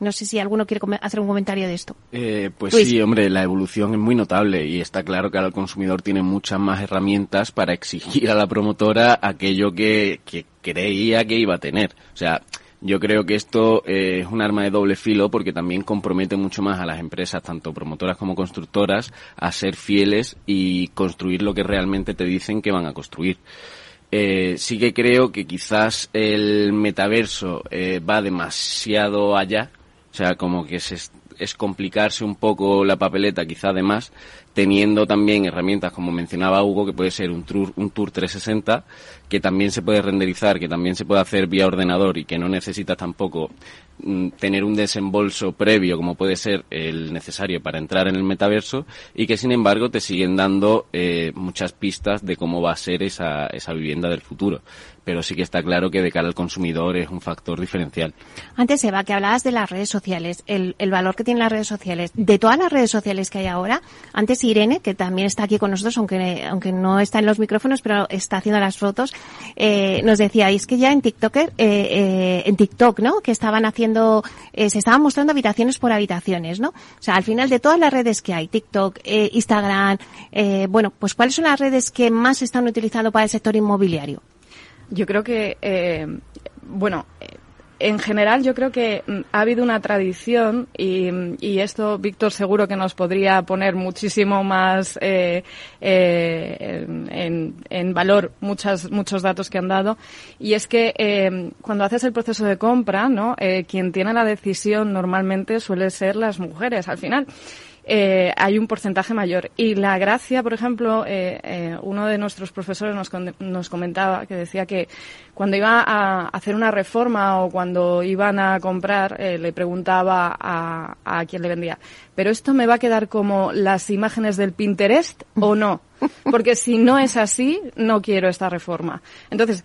no sé si alguno quiere hacer un comentario de esto. Eh, pues Luis. sí, hombre, la evolución es muy notable y está claro que ahora el consumidor tiene muchas más herramientas para exigir a la promotora aquello que, que creía que iba a tener. O sea, yo creo que esto eh, es un arma de doble filo porque también compromete mucho más a las empresas, tanto promotoras como constructoras, a ser fieles y construir lo que realmente te dicen que van a construir. Eh, sí que creo que quizás el metaverso eh, va demasiado allá, o sea, como que es, es complicarse un poco la papeleta, quizá además, teniendo también herramientas como mencionaba Hugo, que puede ser un tour, un tour 360, que también se puede renderizar, que también se puede hacer vía ordenador y que no necesitas tampoco mm, tener un desembolso previo como puede ser el necesario para entrar en el metaverso y que sin embargo te siguen dando eh, muchas pistas de cómo va a ser esa, esa vivienda del futuro pero sí que está claro que de cara al consumidor es un factor diferencial. Antes, Eva, que hablabas de las redes sociales, el, el, valor que tienen las redes sociales. De todas las redes sociales que hay ahora, antes Irene, que también está aquí con nosotros, aunque, aunque no está en los micrófonos, pero está haciendo las fotos, eh, nos decía, es que ya en TikTok, eh, eh, en TikTok, ¿no? Que estaban haciendo, eh, se estaban mostrando habitaciones por habitaciones, ¿no? O sea, al final de todas las redes que hay, TikTok, Instagram, bueno, pues ¿cuáles son las redes que más están utilizando para el sector inmobiliario? Yo creo que, bueno, en general yo creo que mm, ha habido una tradición y, y, esto Víctor seguro que nos podría poner muchísimo más eh, eh, en, en, valor muchas, muchos datos que han dado y es que eh, cuando haces el proceso de compra, ¿no? Eh, quien tiene la decisión normalmente suele ser las mujeres al final eh, hay un porcentaje mayor. Y la gracia, por ejemplo, eh, eh, uno de nuestros profesores nos, nos comentaba que decía que cuando iba a hacer una reforma o cuando iban a comprar, eh, le preguntaba a, a quien le vendía, ¿pero esto me va a quedar como las imágenes del Pinterest o no? [laughs] Porque si no es así, no quiero esta reforma. Entonces,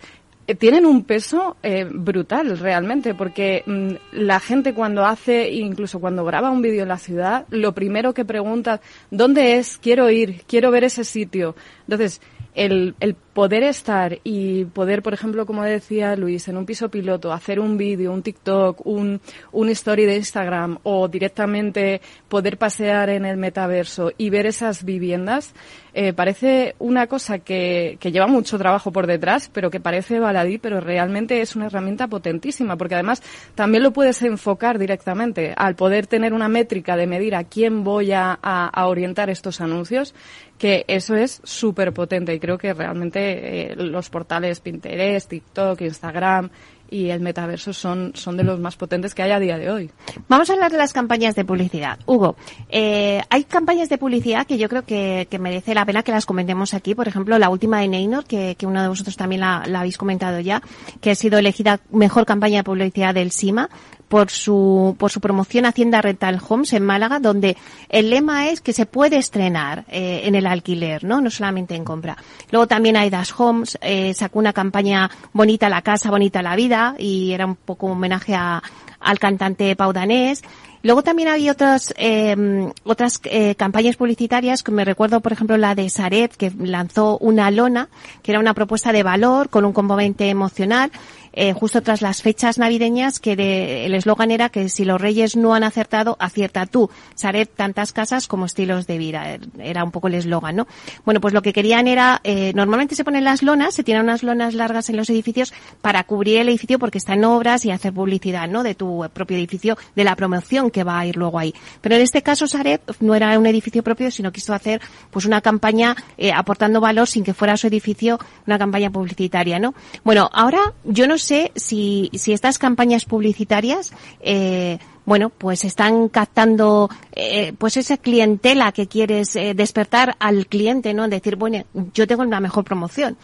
tienen un peso eh, brutal realmente, porque mmm, la gente cuando hace, incluso cuando graba un vídeo en la ciudad, lo primero que pregunta, ¿dónde es? Quiero ir, quiero ver ese sitio. Entonces, el, el, poder estar y poder, por ejemplo, como decía Luis, en un piso piloto, hacer un vídeo, un TikTok, un, un story de Instagram o directamente poder pasear en el metaverso y ver esas viviendas, eh, parece una cosa que, que, lleva mucho trabajo por detrás, pero que parece baladí, pero realmente es una herramienta potentísima, porque además también lo puedes enfocar directamente. Al poder tener una métrica de medir a quién voy a, a, a orientar estos anuncios, que eso es súper potente y creo que realmente eh, los portales Pinterest, TikTok, Instagram y el metaverso son, son de los más potentes que hay a día de hoy. Vamos a hablar de las campañas de publicidad. Hugo, eh, hay campañas de publicidad que yo creo que, que, merece la pena que las comentemos aquí. Por ejemplo, la última de Neynor, que, que uno de vosotros también la, la, habéis comentado ya, que ha sido elegida mejor campaña de publicidad del SIMA por su, por su promoción Hacienda Rental Homes en Málaga, donde el lema es que se puede estrenar eh, en el alquiler, ¿no? No solamente en compra. Luego también Aidas Homes eh, sacó una campaña Bonita la casa, bonita la vida, y era un poco un homenaje a, al cantante Pau Danés. Luego también había otras eh, otras eh, campañas publicitarias, que me recuerdo, por ejemplo, la de Saret, que lanzó una lona, que era una propuesta de valor con un componente emocional, eh, justo tras las fechas navideñas, que de, el eslogan era que si los reyes no han acertado, acierta tú. Saret, tantas casas como estilos de vida. Era un poco el eslogan, ¿no? Bueno, pues lo que querían era, eh, normalmente se ponen las lonas, se tiran unas lonas largas en los edificios para cubrir el edificio porque está en obras y hacer publicidad, ¿no? De tu propio edificio, de la promoción que va a ir luego ahí. Pero en este caso, Saret no era un edificio propio, sino quiso hacer, pues una campaña eh, aportando valor sin que fuera su edificio una campaña publicitaria, ¿no? Bueno, ahora yo no sé si, si estas campañas publicitarias, eh, bueno, pues están captando, eh, pues esa clientela que quieres eh, despertar al cliente, ¿no? Decir, bueno, yo tengo una mejor promoción.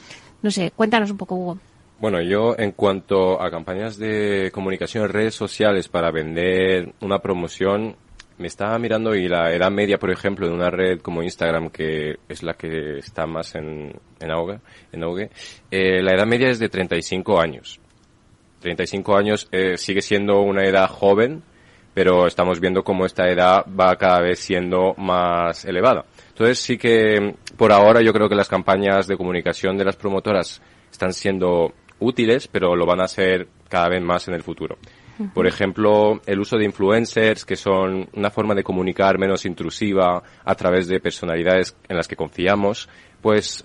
No sé, cuéntanos un poco, Hugo. Bueno, yo en cuanto a campañas de comunicación en redes sociales para vender una promoción, me estaba mirando y la edad media, por ejemplo, de una red como Instagram, que es la que está más en, en auge, en auge eh, la edad media es de 35 años. 35 años eh, sigue siendo una edad joven, pero estamos viendo cómo esta edad va cada vez siendo más elevada. Entonces sí que por ahora yo creo que las campañas de comunicación de las promotoras están siendo útiles, pero lo van a ser cada vez más en el futuro. Por ejemplo, el uso de influencers, que son una forma de comunicar menos intrusiva a través de personalidades en las que confiamos, pues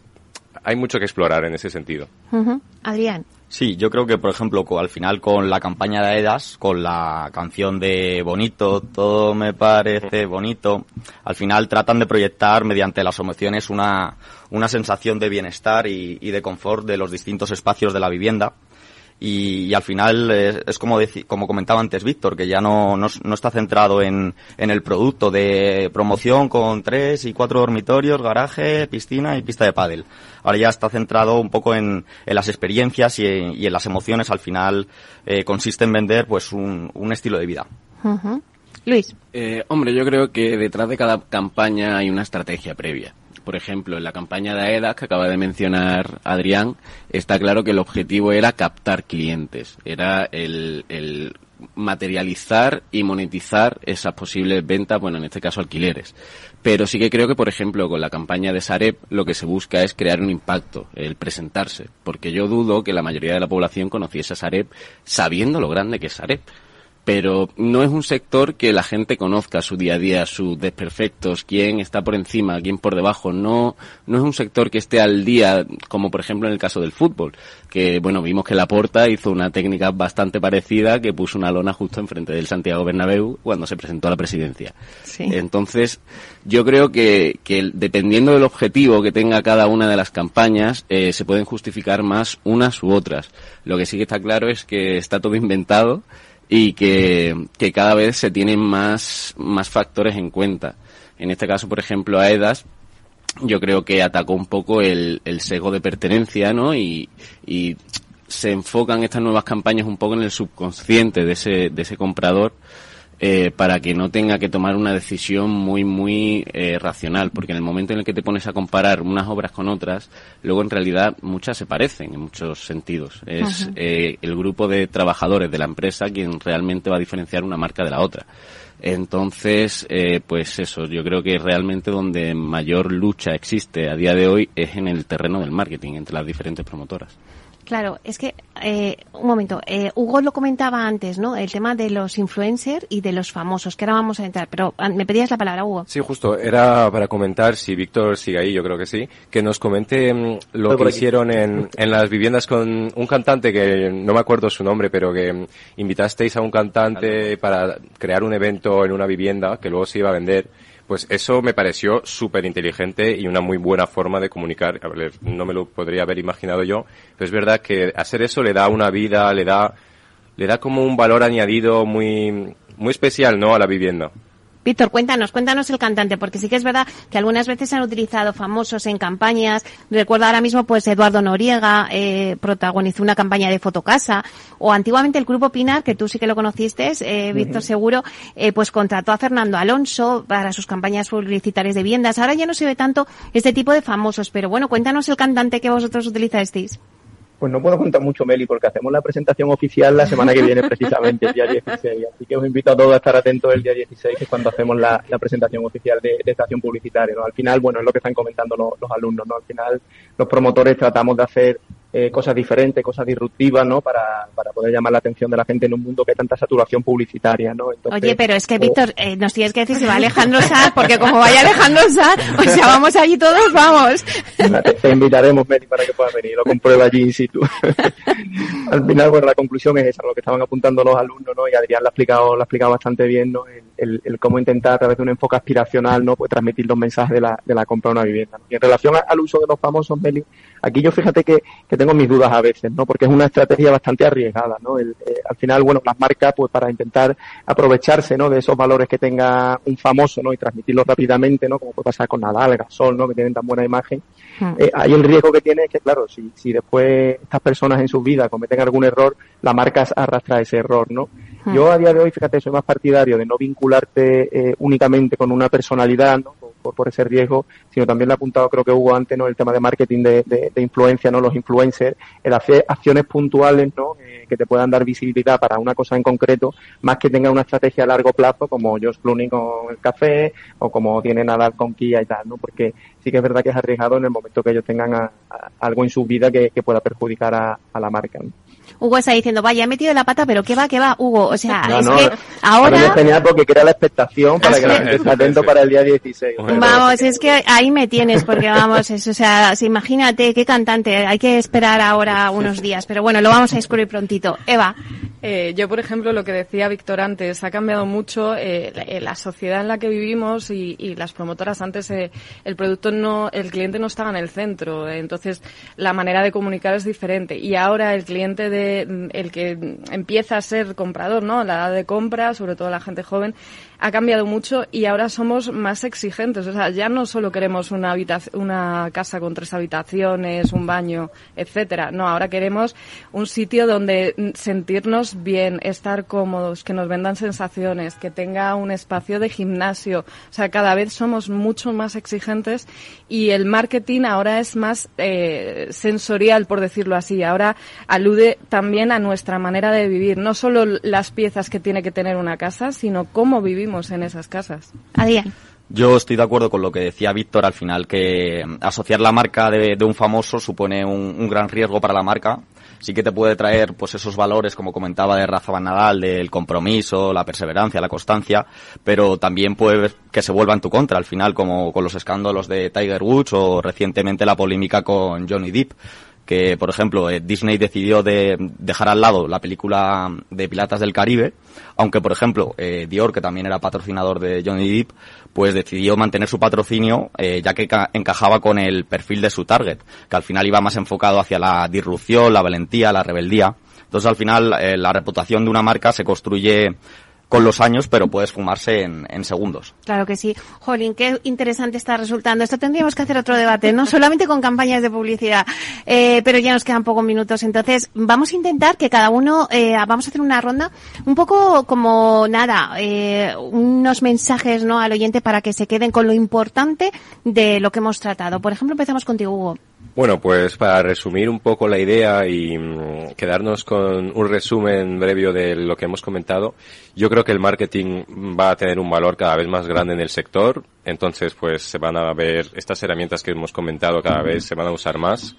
hay mucho que explorar en ese sentido. Uh -huh. Adrián. Sí, yo creo que, por ejemplo, al final con la campaña de Edas, con la canción de Bonito, todo me parece bonito, al final tratan de proyectar mediante las emociones una, una sensación de bienestar y, y de confort de los distintos espacios de la vivienda y, al final es, como, como comentaba antes Víctor, que ya no, no, está centrado en, en, el producto de promoción con tres y cuatro dormitorios, garaje, piscina y pista de pádel. Ahora ya está centrado un poco en, en las experiencias y, y, en las emociones. Al final eh, consiste en vender pues un, un estilo de vida. Luis. Eh, hombre, yo creo que detrás de cada campaña hay una estrategia previa por ejemplo, en la campaña de AEDAS que acaba de mencionar Adrián, está claro que el objetivo era captar clientes, era el, el materializar y monetizar esas posibles ventas, bueno, en este caso alquileres. Pero sí que creo que, por ejemplo, con la campaña de Sareb, lo que se busca es crear un impacto, el presentarse, porque yo dudo que la mayoría de la población conociese a Sareb sabiendo lo grande que es Sareb pero no es un sector que la gente conozca su día a día, sus desperfectos, quién está por encima, quién por debajo. No, no es un sector que esté al día, como por ejemplo en el caso del fútbol, que bueno, vimos que Laporta hizo una técnica bastante parecida que puso una lona justo enfrente del Santiago Bernabéu cuando se presentó a la presidencia. Entonces, yo creo que, que, dependiendo del objetivo que tenga cada una de las campañas, eh, se pueden justificar más unas u otras. Lo que sí que está claro es que está todo inventado y que, que cada vez se tienen más, más factores en cuenta. En este caso, por ejemplo, a EDAS, yo creo que atacó un poco el, el sesgo de pertenencia, ¿no? Y, y se enfocan estas nuevas campañas un poco en el subconsciente de ese, de ese comprador eh, para que no tenga que tomar una decisión muy, muy eh, racional, porque en el momento en el que te pones a comparar unas obras con otras, luego en realidad muchas se parecen en muchos sentidos. Es eh, el grupo de trabajadores de la empresa quien realmente va a diferenciar una marca de la otra. Entonces, eh, pues eso, yo creo que realmente donde mayor lucha existe a día de hoy es en el terreno del marketing entre las diferentes promotoras. Claro, es que, eh, un momento, eh, Hugo lo comentaba antes, ¿no? El tema de los influencers y de los famosos, que ahora vamos a entrar, pero ah, me pedías la palabra, Hugo. Sí, justo, era para comentar, si Víctor sigue ahí, yo creo que sí, que nos comente mm, lo que hicieron en, en las viviendas con un cantante que no me acuerdo su nombre, pero que mm, invitasteis a un cantante para crear un evento en una vivienda que luego se iba a vender pues eso me pareció súper inteligente y una muy buena forma de comunicar. No me lo podría haber imaginado yo, pero es verdad que hacer eso le da una vida, le da, le da como un valor añadido muy, muy especial, ¿no? A la vivienda. Víctor, cuéntanos, cuéntanos el cantante, porque sí que es verdad que algunas veces se han utilizado famosos en campañas. Recuerdo ahora mismo, pues Eduardo Noriega eh, protagonizó una campaña de Fotocasa, o antiguamente el Grupo Pinar, que tú sí que lo conociste, eh, Víctor Seguro, eh, pues contrató a Fernando Alonso para sus campañas publicitarias de viviendas. Ahora ya no se ve tanto este tipo de famosos, pero bueno, cuéntanos el cantante que vosotros utilizasteis. Pues no puedo contar mucho, Meli, porque hacemos la presentación oficial la semana que viene, precisamente, el día [laughs] 16. Así que os invito a todos a estar atentos el día 16, que es cuando hacemos la, presentación oficial de, estación publicitaria. ¿no? Al final, bueno, es lo que están comentando los, los alumnos, ¿no? Al final, los promotores tratamos de hacer eh, cosas diferentes, cosas disruptivas, ¿no? Para, para poder llamar la atención de la gente en un mundo que hay tanta saturación publicitaria, ¿no? Oye, pero es que, Víctor, eh, nos tienes que decir si va Alejandro Sanz, porque como vaya Alejandro Sanz, o sea, vamos allí todos, vamos. Te, invitaremos, Meli, para que puedas venir, lo comprueba allí in situ. [laughs] Al final, bueno, la conclusión es esa, lo que estaban apuntando los alumnos, ¿no? Y Adrián lo ha explicado, lo ha explicado bastante bien, ¿no? El, el, cómo intentar a través de un enfoque aspiracional, ¿no? Pues transmitir los mensajes de la, de la compra de una vivienda. Y en relación al uso de los famosos, Meli, aquí yo fíjate que, que tengo mis dudas a veces, ¿no? Porque es una estrategia bastante arriesgada, ¿no? El, eh, al final, bueno, las marcas, pues para intentar aprovecharse, ¿no? De esos valores que tenga un famoso, ¿no? Y transmitirlos rápidamente, ¿no? Como puede pasar con Nadal, Gasol, ¿no? Que tienen tan buena imagen. Hmm. Eh, hay el riesgo que tiene es que, claro, si, si después estas personas en su vida cometen algún error, la marca arrastra ese error, ¿no? Hmm. Yo a día de hoy, fíjate, soy más partidario de no vincularte eh, únicamente con una personalidad, ¿no? por, ese riesgo, sino también le ha apuntado, creo que hubo antes, ¿no? El tema de marketing de, de, de influencia, ¿no? Los influencers, el hacer acciones puntuales, ¿no? Eh, que te puedan dar visibilidad para una cosa en concreto, más que tenga una estrategia a largo plazo, como Josh Clooney con el café, o como tiene Nadal con Kia y tal, ¿no? Porque sí que es verdad que es arriesgado en el momento que ellos tengan algo en su vida que, que pueda perjudicar a, a la marca, ¿no? Hugo está diciendo, vaya, he metido la pata, pero ¿qué va, qué va, Hugo? O sea, No, es no, que Ahora ahora... es genial porque crea la expectación para que la gente esté atento para el día 16. Vamos, es que ahí me tienes, porque vamos, es, o sea, si imagínate qué cantante, hay que esperar ahora unos días, pero bueno, lo vamos a descubrir prontito. Eva. Eh, yo, por ejemplo, lo que decía Víctor antes, ha cambiado mucho eh, la, la sociedad en la que vivimos y, y las promotoras. Antes eh, el producto no, el cliente no estaba en el centro, eh, entonces la manera de comunicar es diferente. Y ahora el cliente de, mm, el que mm, empieza a ser comprador, ¿no? La edad de compra, sobre todo la gente joven, ha cambiado mucho y ahora somos más exigentes. O sea, ya no solo queremos una una casa con tres habitaciones, un baño, etcétera. No, ahora queremos un sitio donde sentirnos bien, estar cómodos, que nos vendan sensaciones, que tenga un espacio de gimnasio. O sea, cada vez somos mucho más exigentes y el marketing ahora es más eh, sensorial, por decirlo así. Ahora alude también a nuestra manera de vivir, no solo las piezas que tiene que tener una casa, sino cómo vivimos en esas casas. Adrián. Yo estoy de acuerdo con lo que decía Víctor al final, que mm, asociar la marca de, de un famoso supone un, un gran riesgo para la marca. Sí que te puede traer pues esos valores, como comentaba de Rafa Van Nadal, del compromiso, la perseverancia, la constancia, pero también puede que se vuelva en tu contra al final, como con los escándalos de Tiger Woods o recientemente la polémica con Johnny Depp que por ejemplo eh, Disney decidió de dejar al lado la película de Piratas del Caribe, aunque por ejemplo eh, Dior, que también era patrocinador de Johnny Depp, pues decidió mantener su patrocinio eh, ya que ca- encajaba con el perfil de su target, que al final iba más enfocado hacia la disrupción, la valentía, la rebeldía. Entonces al final la reputación de una marca se construye con los años, pero puede esfumarse en, en segundos. Claro que sí. Jolín, qué interesante está resultando. Esto tendríamos que hacer otro debate, no [laughs] solamente con campañas de publicidad, eh, pero ya nos quedan pocos minutos. Entonces, vamos a intentar que cada uno, eh, vamos a hacer una ronda un poco como nada, eh, unos mensajes no al oyente para que se queden con lo importante de lo que hemos tratado. Por ejemplo, empezamos contigo, Hugo. Bueno, pues para resumir un poco la idea y mm, quedarnos con un resumen breve de lo que hemos comentado, yo creo que el marketing va a tener un valor cada vez más grande en el sector, entonces pues se van a ver estas herramientas que hemos comentado cada vez se van a usar más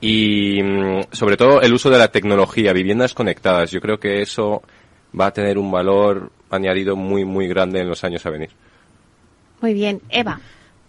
y mm, sobre todo el uso de la tecnología, viviendas conectadas, yo creo que eso va a tener un valor añadido muy muy grande en los años a venir. Muy bien. Eva.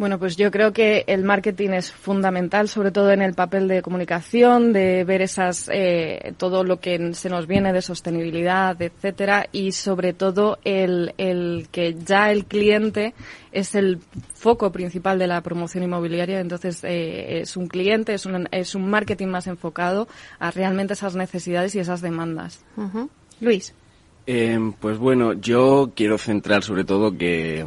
Bueno, pues yo creo que el marketing es fundamental, sobre todo en el papel de comunicación, de ver esas eh, todo lo que se nos viene de sostenibilidad, etcétera, y sobre todo el, el que ya el cliente es el foco principal de la promoción inmobiliaria, entonces eh, es un cliente, es un, es un marketing más enfocado a realmente esas necesidades y esas demandas. Luis. Eh, pues bueno, yo quiero centrar sobre todo que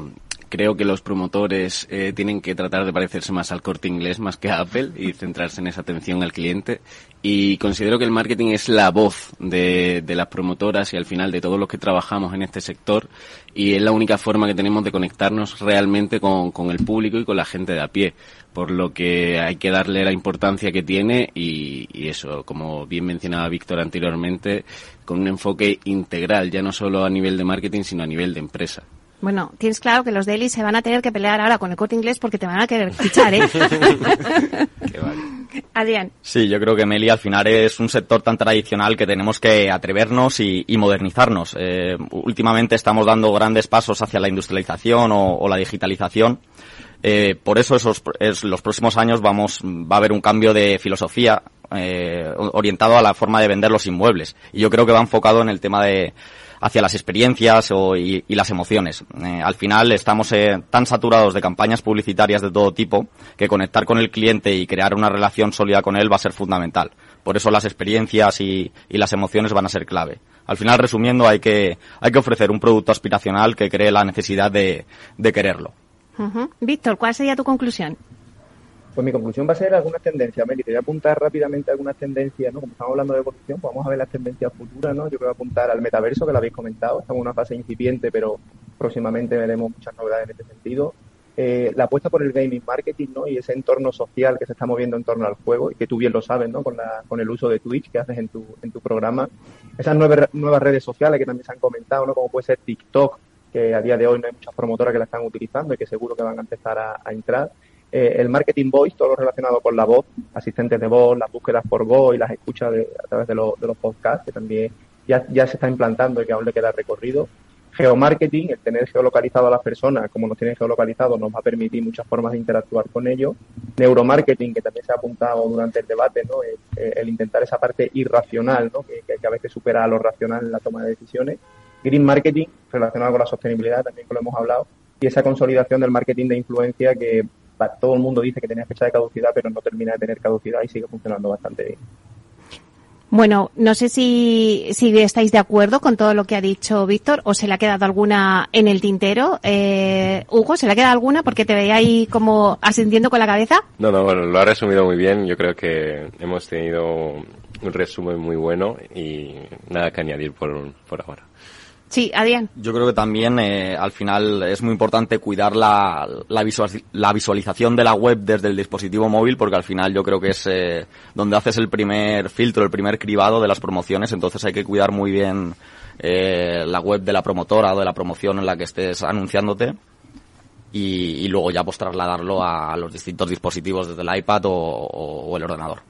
creo que los promotores eh, tienen que tratar de parecerse más al corte inglés más que a Apple y centrarse en esa atención al cliente. Y considero que el marketing es la voz de, las promotoras y al final de todos los que trabajamos en este sector y es la única forma que tenemos de conectarnos realmente con, con el público y con la gente de a pie. Por lo que hay que darle la importancia que tiene y, y eso, como bien mencionaba Víctor anteriormente, con un enfoque integral, ya no solo a nivel de marketing, sino a nivel de empresa. Bueno, tienes claro que los dailies se van a tener que pelear ahora con el corte inglés porque te van a querer fichar, ¿eh? [laughs] Adrián. Sí, yo creo que Meli al final es un sector tan tradicional que tenemos que atrevernos y, y modernizarnos. Eh, últimamente estamos dando grandes pasos hacia la industrialización o, o la digitalización. Eh, por eso esos, es, los próximos años vamos, va a haber un cambio de filosofía eh, orientado a la forma de vender los inmuebles. Y yo creo que va enfocado en el tema de hacia las experiencias o, y, las emociones. Eh, al final estamos eh, tan saturados de campañas publicitarias de todo tipo que conectar con el cliente y crear una relación sólida con él va a ser fundamental. Por eso las experiencias y, y las emociones van a ser clave. Al final, resumiendo, hay que, hay que ofrecer un producto aspiracional que cree la necesidad de, de quererlo. Víctor, ¿cuál sería tu conclusión? Pues mi conclusión va a ser algunas tendencias, Meli. Te voy a apuntar rápidamente algunas tendencias, ¿no? Como estamos hablando de evolución, pues vamos a ver las tendencias futuras, ¿no? Yo a apuntar al metaverso, que lo habéis comentado. Estamos en una fase incipiente, pero próximamente veremos muchas novedades en este sentido. Eh, la apuesta por el gaming marketing, ¿no? Y ese entorno social que se está moviendo en torno al juego, y que tú bien lo sabes, ¿no? Con, la, con el uso de Twitch que haces en tu, en tu programa. Esas nueve, nuevas redes sociales que también se han comentado, ¿no? Como puede ser TikTok, que a día de hoy no hay muchas promotoras que la están utilizando y que seguro que van a empezar a entrar eh, el marketing voice, todo lo relacionado con la voz, asistentes de voz, las búsquedas por voz y las escuchas a través de, de los podcasts, que también ya, ya se está implantando y que aún le queda recorrido. Geomarketing, el tener geolocalizado a las personas, como nos tienen geolocalizado, nos va a permitir muchas formas de interactuar con ellos. Neuromarketing, que también se ha apuntado durante el debate, ¿no? el, intentar esa parte irracional, ¿no? que, que, a veces supera a lo racional en la toma de decisiones. Green Marketing, relacionado con la sostenibilidad, también que lo hemos hablado. Y esa consolidación del marketing de influencia que todo el mundo dice que tenía fecha de caducidad, pero no termina de tener caducidad y sigue funcionando bastante bien. Bueno, no sé si, si estáis de acuerdo con todo lo que ha dicho Víctor o se le ha quedado alguna en el tintero. Eh, Hugo, ¿se le ha quedado alguna porque te veía ahí como asintiendo con la cabeza? No, no, bueno, lo ha resumido muy bien. Yo creo que hemos tenido un resumen muy bueno y nada que añadir por, por ahora. Sí, Adrián. Yo creo que también eh, al final es muy importante cuidar la, la, visualización de la web desde el dispositivo móvil porque al final yo creo que es eh, donde haces el primer filtro, el primer cribado de las promociones, entonces hay que cuidar muy bien eh, la web de la promotora o de la promoción en la que estés anunciándote y, y luego ya pues trasladarlo a, los distintos dispositivos desde el iPad o, o el ordenador.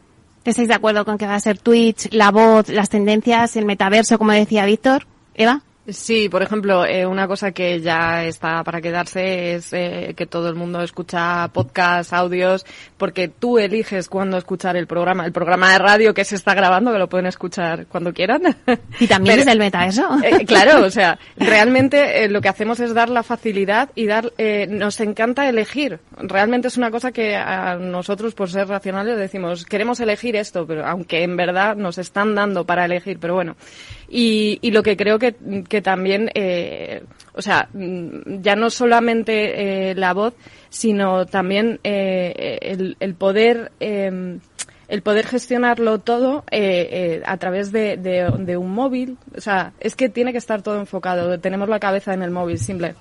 ¿Estáis de acuerdo con que va a ser Twitch, la voz, las tendencias, el metaverso, como decía Víctor? Eva. Sí, por ejemplo, eh, una cosa que ya está para quedarse es eh, que todo el mundo escucha podcasts, audios, porque tú eliges cuándo escuchar el programa. El programa de radio que se está grabando, que lo pueden escuchar cuando quieran. [laughs] Y también es del meta eso. Eh, claro, o sea, realmente lo que hacemos es dar la facilidad y dar, nos encanta elegir. Realmente es una cosa que a nosotros, por ser racionales, decimos, queremos elegir esto, pero aunque en verdad nos están dando para elegir, pero bueno. Y, y lo que creo que, que también, eh, o sea, mm, ya no solamente eh, la voz, sino también eh, el, el, poder em, el poder gestionarlo todo eh, eh, a través de, de, de, un móvil. O sea, es que tiene que estar todo enfocado. Tenemos la cabeza en el móvil, simple.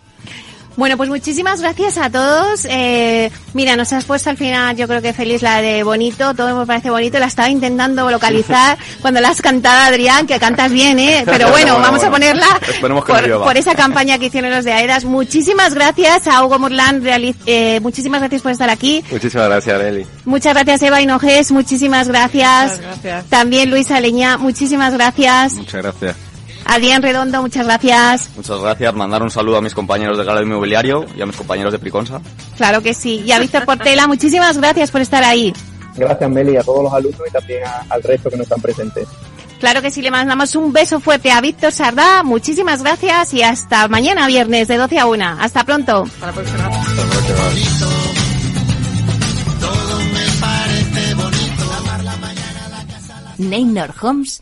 Bueno, pues muchísimas gracias a todos. Eh, mira, nos has puesto al final, yo creo que feliz la de bonito, todo me parece bonito. La estaba intentando localizar [laughs] cuando la has cantado, Adrián, que cantas bien, ¿eh? Pero bueno, [laughs] vamos a ponerla por, esa campaña que hicieron los de AEDAS. Muchísimas gracias a Hugo Morland, eh, muchísimas gracias por estar aquí. Muchísimas gracias, Nelly. Muchas gracias, Eva Hinojes, muchísimas gracias. Muchas gracias. También Luisa Leña, muchísimas gracias. Muchas gracias. Adrián Redondo, muchas gracias. Muchas gracias. Mandar un saludo a mis compañeros de Gala Inmobiliario y a mis compañeros de Priconsa. Claro que sí. Y a Víctor Portela, muchísimas gracias por estar ahí. Gracias, Meli, a todos los alumnos y también al resto que no están presentes. Claro que sí, le mandamos un beso fuerte a Víctor Sardá. Muchísimas gracias y hasta mañana viernes de 12 a 1. Hasta pronto. Hasta la próxima. Neynor Homes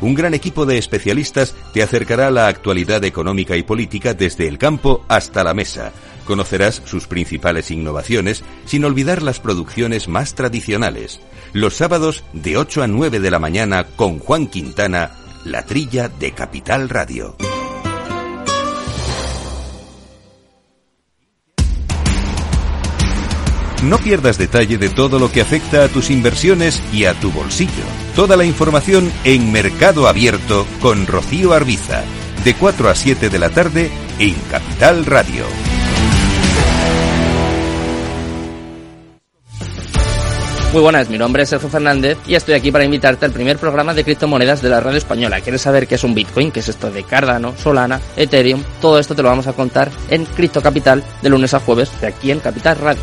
Un gran equipo de especialistas te acercará a la actualidad económica y política desde el campo hasta la mesa. Conocerás sus principales innovaciones sin olvidar las producciones más tradicionales. Los sábados de 8 a 9 de la mañana con Juan Quintana, La Trilla de Capital Radio. No pierdas detalle de todo lo que afecta a tus inversiones y a tu bolsillo. Toda la información en Mercado Abierto con Rocío Arbiza, de 4 a 7 de la tarde en Capital Radio. Muy buenas, mi nombre es Sergio Fernández y estoy aquí para invitarte al primer programa de criptomonedas de la radio española. ¿Quieres saber qué es un Bitcoin? ¿Qué es esto de Cardano, Solana, Ethereum? Todo esto te lo vamos a contar en Cripto Capital de lunes a jueves de aquí en Capital Radio.